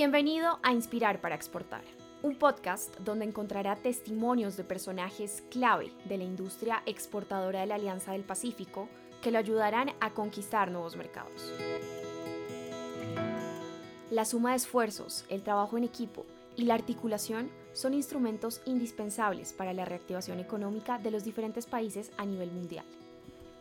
Bienvenido a Inspirar para Exportar, un podcast donde encontrará testimonios de personajes clave de la industria exportadora de la Alianza del Pacífico que lo ayudarán a conquistar nuevos mercados. La suma de esfuerzos, el trabajo en equipo y la articulación son instrumentos indispensables para la reactivación económica de los diferentes países a nivel mundial.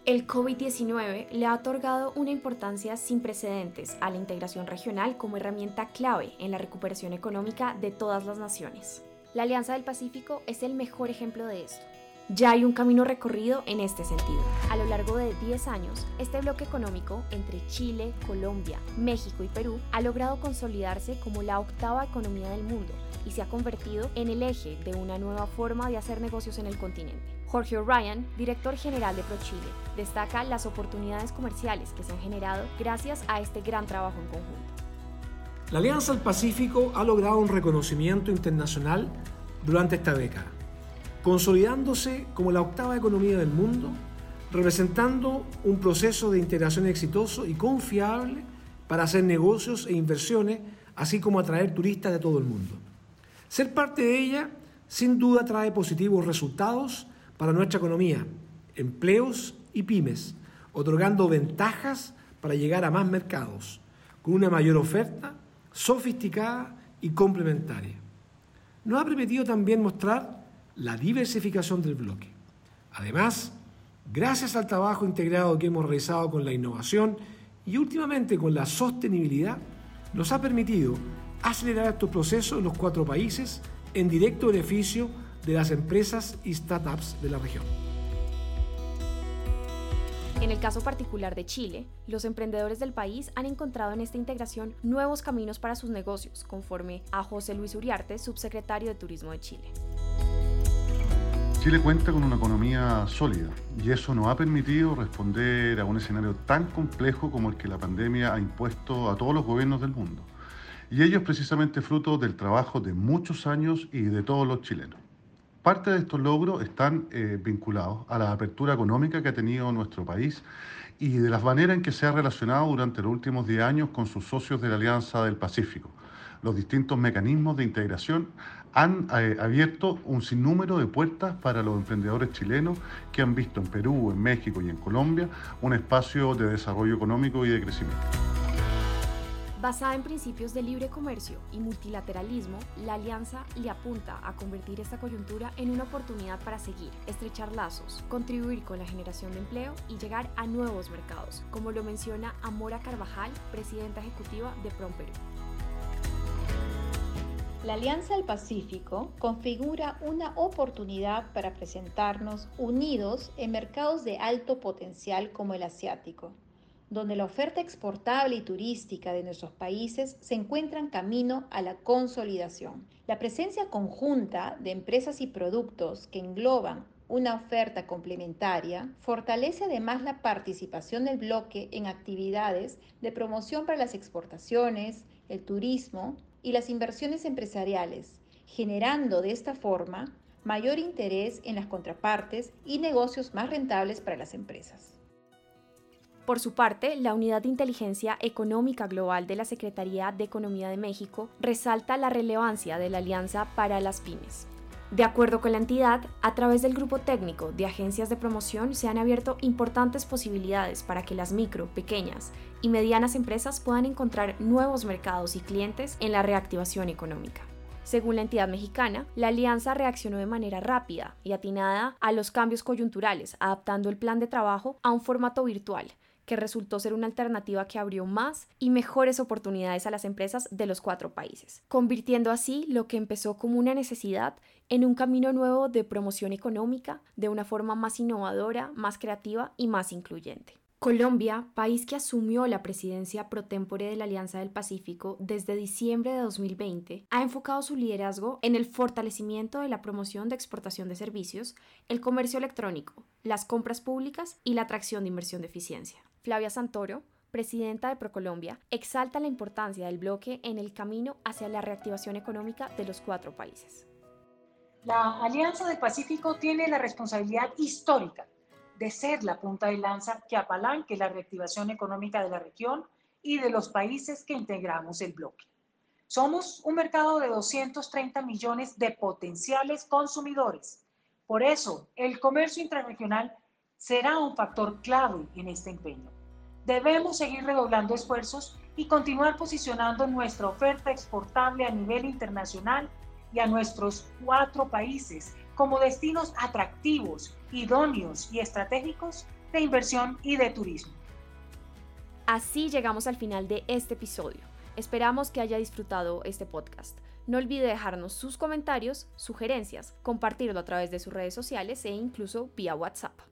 El COVID-19 le ha otorgado una importancia sin precedentes a la integración regional como herramienta clave en la recuperación económica de todas las naciones. La Alianza del Pacífico es el mejor ejemplo de esto. Ya hay un camino recorrido en este sentido. A lo largo de 10 años, este bloque económico entre Chile, Colombia, México y Perú ha logrado consolidarse como la octava economía del mundo y se ha convertido en el eje de una nueva forma de hacer negocios en el continente. Jorge O'Ryan, director general de ProChile, destaca las oportunidades comerciales que se han generado gracias a este gran trabajo en conjunto. La Alianza del Pacífico ha logrado un reconocimiento internacional durante esta década, consolidándose como la octava economía del mundo, representando un proceso de integración exitoso y confiable para hacer negocios e inversiones, así como atraer turistas de todo el mundo. Ser parte de ella sin duda trae positivos resultados para nuestra economía, empleos y pymes, otorgando ventajas para llegar a más mercados, con una mayor oferta sofisticada y complementaria. Nos ha permitido también mostrar la diversificación del bloque. Además, gracias al trabajo integrado que hemos realizado con la innovación y últimamente con la sostenibilidad, nos ha permitido acelerar estos procesos en los cuatro países en directo beneficio de las empresas y startups de la región. En el caso particular de Chile, los emprendedores del país han encontrado en esta integración nuevos caminos para sus negocios, conforme a José Luis Uriarte, subsecretario de Turismo de Chile. Chile cuenta con una economía sólida y eso nos ha permitido responder a un escenario tan complejo como el que la pandemia ha impuesto a todos los gobiernos del mundo. Y ello es precisamente fruto del trabajo de muchos años y de todos los chilenos. Parte de estos logros están eh, vinculados a la apertura económica que ha tenido nuestro país y de las maneras en que se ha relacionado durante los últimos 10 años con sus socios de la Alianza del Pacífico. Los distintos mecanismos de integración han eh, abierto un sinnúmero de puertas para los emprendedores chilenos que han visto en Perú, en México y en Colombia un espacio de desarrollo económico y de crecimiento. Basada en principios de libre comercio y multilateralismo, la alianza le apunta a convertir esta coyuntura en una oportunidad para seguir, estrechar lazos, contribuir con la generación de empleo y llegar a nuevos mercados, como lo menciona Amora Carvajal, presidenta ejecutiva de PromPerú. La Alianza del Pacífico configura una oportunidad para presentarnos unidos en mercados de alto potencial como el asiático, donde la oferta exportable y turística de nuestros países se encuentra en camino a la consolidación. La presencia conjunta de empresas y productos que engloban una oferta complementaria fortalece además la participación del bloque en actividades de promoción para las exportaciones, el turismo y las inversiones empresariales, generando de esta forma mayor interés en las contrapartes y negocios más rentables para las empresas. Por su parte, la Unidad de Inteligencia Económica Global de la Secretaría de Economía de México resalta la relevancia de la alianza para las pymes. De acuerdo con la entidad, a través del grupo técnico de agencias de promoción se han abierto importantes posibilidades para que las micro, pequeñas y medianas empresas puedan encontrar nuevos mercados y clientes en la reactivación económica. Según la entidad mexicana, la alianza reaccionó de manera rápida y atinada a los cambios coyunturales, adaptando el plan de trabajo a un formato virtual, que resultó ser una alternativa que abrió más y mejores oportunidades a las empresas de los cuatro países, convirtiendo así lo que empezó como una necesidad en un camino nuevo de promoción económica de una forma más innovadora, más creativa y más incluyente. Colombia, país que asumió la presidencia pro tempore de la Alianza del Pacífico desde diciembre de 2020, ha enfocado su liderazgo en el fortalecimiento de la promoción de exportación de servicios, el comercio electrónico, las compras públicas y la atracción de inversión de eficiencia. Flavia Santoro, presidenta de Procolombia, exalta la importancia del bloque en el camino hacia la reactivación económica de los cuatro países. La Alianza del Pacífico tiene la responsabilidad histórica de ser la punta de lanza que apalanque la reactivación económica de la región y de los países que integramos el bloque. Somos un mercado de 230 millones de potenciales consumidores. Por eso, el comercio intrarregional será un factor clave en este empeño. Debemos seguir redoblando esfuerzos y continuar posicionando nuestra oferta exportable a nivel internacional y a nuestros cuatro países como destinos atractivos, idóneos y estratégicos de inversión y de turismo. Así llegamos al final de este episodio. Esperamos que haya disfrutado este podcast. No olvide dejarnos sus comentarios, sugerencias, compartirlo a través de sus redes sociales e incluso vía WhatsApp.